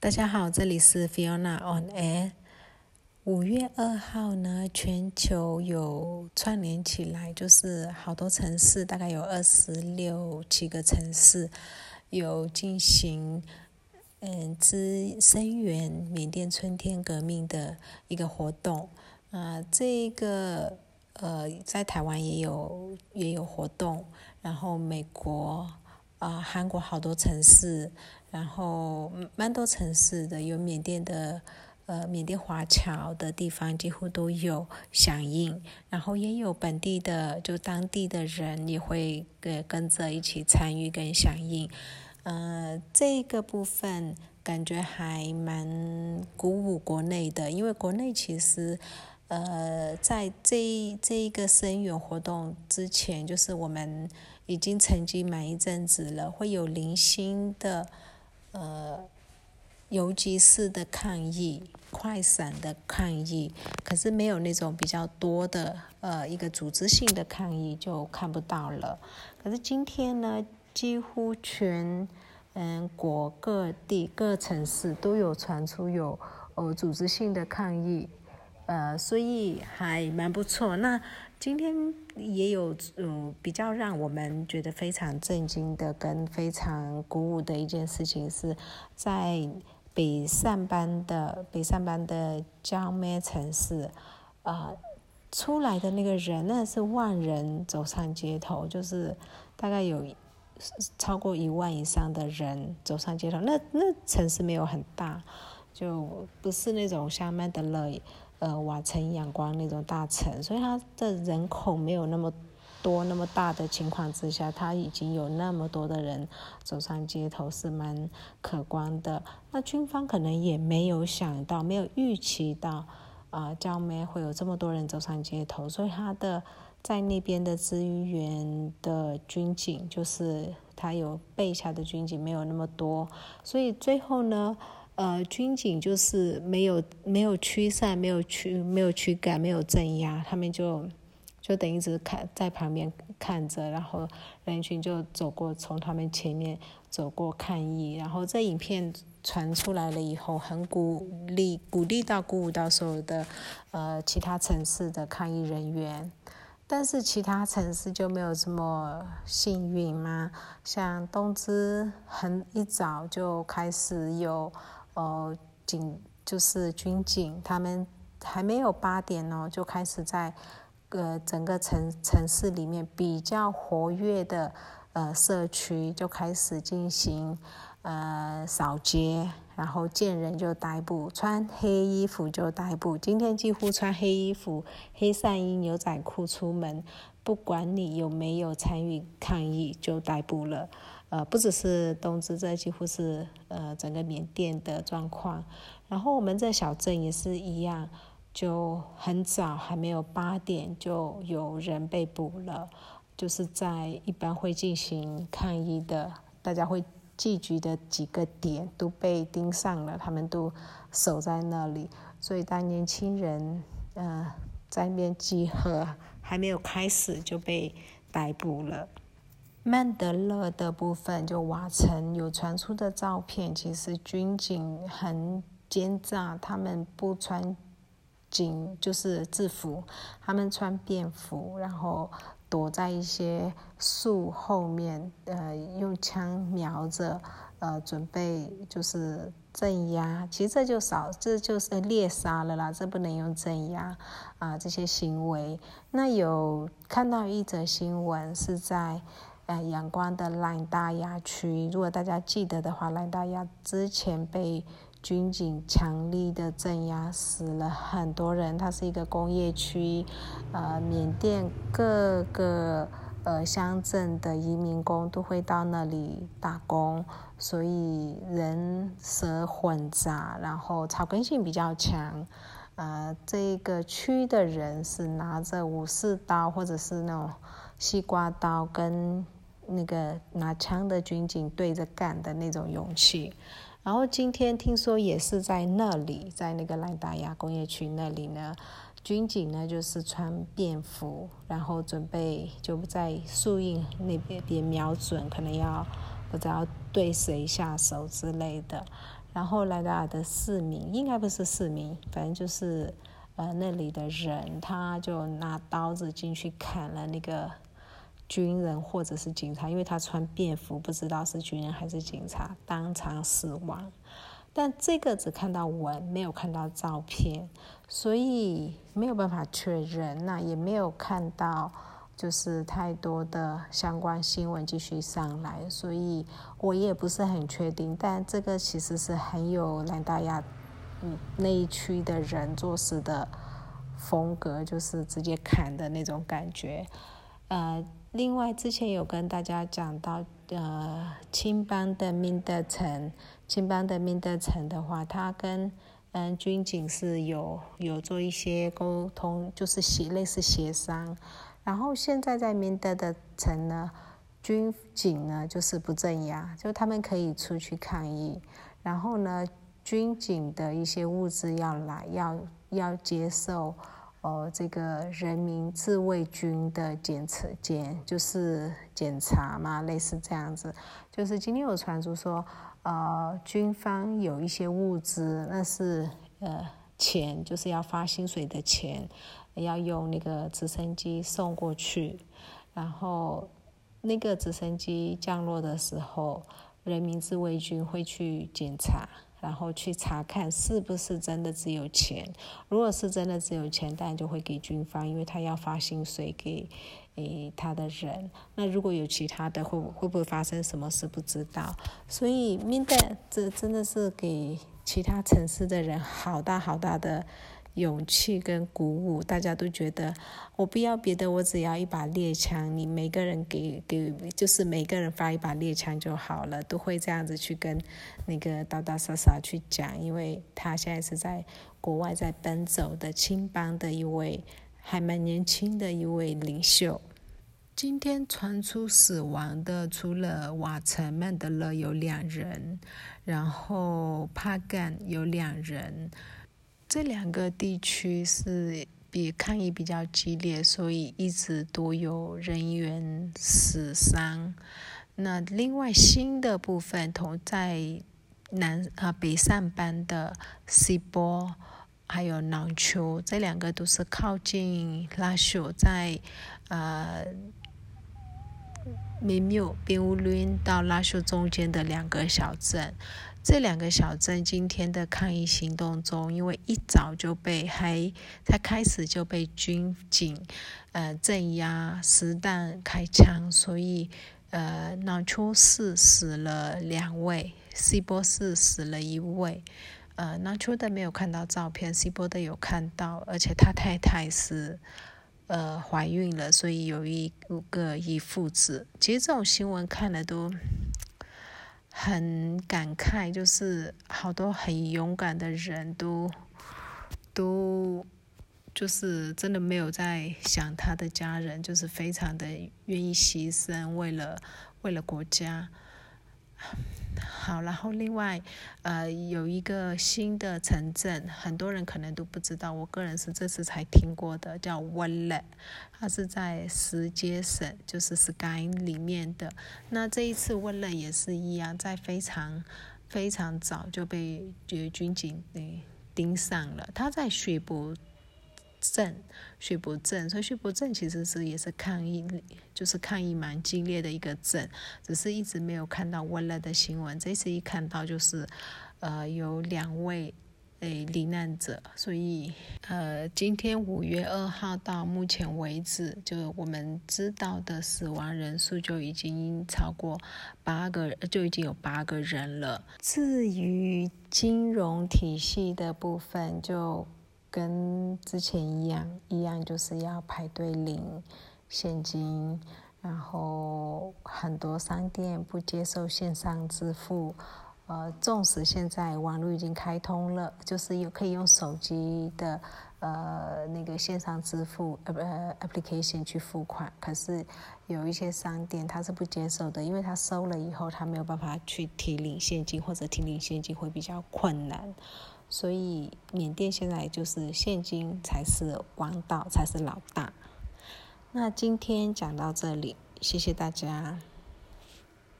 大家好，这里是 Fiona on Air。五月二号呢，全球有串联起来，就是好多城市，大概有二十六七个城市有进行嗯，支声援缅甸春天革命的一个活动。啊，这个呃，在台湾也有也有活动，然后美国。啊，韩国好多城市，然后蛮多城市的，有缅甸的，呃，缅甸华侨的地方几乎都有响应，然后也有本地的，就当地的人也会跟跟着一起参与跟响应，呃，这个部分感觉还蛮鼓舞国内的，因为国内其实，呃，在这这一个声援活动之前，就是我们。已经沉寂满一阵子了，会有零星的，呃，游击式的抗议、快闪的抗议，可是没有那种比较多的，呃，一个组织性的抗议就看不到了。可是今天呢，几乎全，嗯，国各地各城市都有传出有，呃，组织性的抗议，呃，所以还蛮不错。那。今天也有嗯比较让我们觉得非常震惊的跟非常鼓舞的一件事情是，在北上班的北上班的江咩城市，啊出来的那个人那是万人走上街头，就是大概有超过一万以上的人走上街头。那那城市没有很大，就不是那种像曼德勒。呃，瓦城、阳光那种大城，所以它的人口没有那么多、那么大的情况之下，它已经有那么多的人走上街头，是蛮可观的。那军方可能也没有想到、没有预期到，啊，江梅会有这么多人走上街头，所以他的在那边的支援的军警，就是他有备下的军警没有那么多，所以最后呢。呃，军警就是没有没有驱散，没有驱没有驱赶，没有镇压，他们就就等于只是看在旁边看着，然后人群就走过，从他们前面走过抗议，然后这影片传出来了以后，很鼓励鼓励到鼓舞到所有的呃其他城市的抗议人员，但是其他城市就没有这么幸运吗？像东芝很一早就开始有。呃，警就是军警，他们还没有八点哦，就开始在呃整个城城市里面比较活跃的呃社区就开始进行呃扫街，然后见人就逮捕，穿黑衣服就逮捕。今天几乎穿黑衣服、黑上衣、牛仔裤出门，不管你有没有参与抗议，就逮捕了。呃，不只是东芝，这几乎是呃整个缅甸的状况。然后我们这小镇也是一样，就很早还没有八点就有人被捕了，就是在一般会进行抗议的，大家会聚集的几个点都被盯上了，他们都守在那里。所以当年轻人呃在面集合还没有开始就被逮捕了。曼德勒的部分，就瓦城有传出的照片，其实军警很奸诈，他们不穿警就是制服，他们穿便服，然后躲在一些树后面，呃，用枪瞄着，呃，准备就是镇压。其实这就少，这就是猎杀了啦，这不能用镇压啊这些行为。那有看到一则新闻是在。呃，阳光的兰大亚区，如果大家记得的话，兰大亚之前被军警强力的镇压，死了很多人。它是一个工业区，呃，缅甸各个呃乡镇的移民工都会到那里打工，所以人蛇混杂，然后草根性比较强。呃，这个区的人是拿着武士刀或者是那种西瓜刀跟。那个拿枪的军警对着干的那种勇气，然后今天听说也是在那里，在那个兰达亚工业区那里呢，军警呢就是穿便服，然后准备就在树荫那边边瞄准，可能要不知道对谁下手之类的，然后来达尔的市民应该不是市民，反正就是呃那里的人，他就拿刀子进去砍了那个军人或者是警察，因为他穿便服，不知道是军人还是警察，当场死亡。但这个只看到文，没有看到照片，所以没有办法确认。那也没有看到。就是太多的相关新闻继续上来，所以我也不是很确定。但这个其实是很有南大亚嗯那一区的人做事的风格，就是直接砍的那种感觉。呃，另外之前有跟大家讲到，呃，青帮的明德城，青帮的明德城的话，他跟嗯军警是有有做一些沟通，就是协类似协商。然后现在在明德的城呢，军警呢就是不镇压，就他们可以出去抗议。然后呢，军警的一些物资要来，要要接受，哦，这个人民自卫军的检测检，就是检查嘛，类似这样子。就是今天有传出说，呃，军方有一些物资，那是呃钱，就是要发薪水的钱。要用那个直升机送过去，然后那个直升机降落的时候，人民自卫军会去检查，然后去查看是不是真的只有钱。如果是真的只有钱，当然就会给军方，因为他要发薪水给诶他的人。那如果有其他的，会会不会发生什么事？不知道。所以面对这真的是给其他城市的人好大好大的。勇气跟鼓舞，大家都觉得我不要别的，我只要一把猎枪。你每个人给给，就是每个人发一把猎枪就好了，都会这样子去跟那个打打杀杀去讲，因为他现在是在国外在奔走的青帮的一位还蛮年轻的一位领袖。今天传出死亡的，除了瓦城曼德勒有两人，然后帕干有两人。这两个地区是比抗议比较激烈，所以一直都有人员死伤。那另外新的部分，同在南啊北上班的西波，还有囊丘，这两个都是靠近拉修，在呃米缪边乌伦到拉修中间的两个小镇。这两个小镇今天的抗议行动中，因为一早就被还才开始就被军警呃镇压、实弹开枪，所以呃南丘市死了两位，西波市死了一位。呃南丘的没有看到照片，西波的有看到，而且他太太是呃怀孕了，所以有一个一父子。其实这种新闻看了都。很感慨，就是好多很勇敢的人都都就是真的没有在想他的家人，就是非常的愿意牺牲，为了为了国家。好，然后另外，呃，有一个新的城镇，很多人可能都不知道，我个人是这次才听过的，叫温勒，它是在石阶省，就是 Sky 里面的。那这一次温勒也是一样，在非常非常早就被军警给盯上了，他在雪博。镇，雪博镇，所以雪博镇其实是也是抗议，就是抗议蛮激烈的一个镇，只是一直没有看到温乐的新闻。这次一看到就是，呃，有两位诶罹难者，所以呃，今天五月二号到目前为止，就我们知道的死亡人数就已经超过八个，就已经有八个人了。至于金融体系的部分，就。跟之前一样，一样就是要排队领现金，然后很多商店不接受线上支付。呃，纵使现在网络已经开通了，就是有可以用手机的呃那个线上支付呃 application 去付款，可是有一些商店它是不接受的，因为它收了以后，它没有办法去提领现金，或者提领现金会比较困难。所以缅甸现在就是现金才是王道，才是老大。那今天讲到这里，谢谢大家。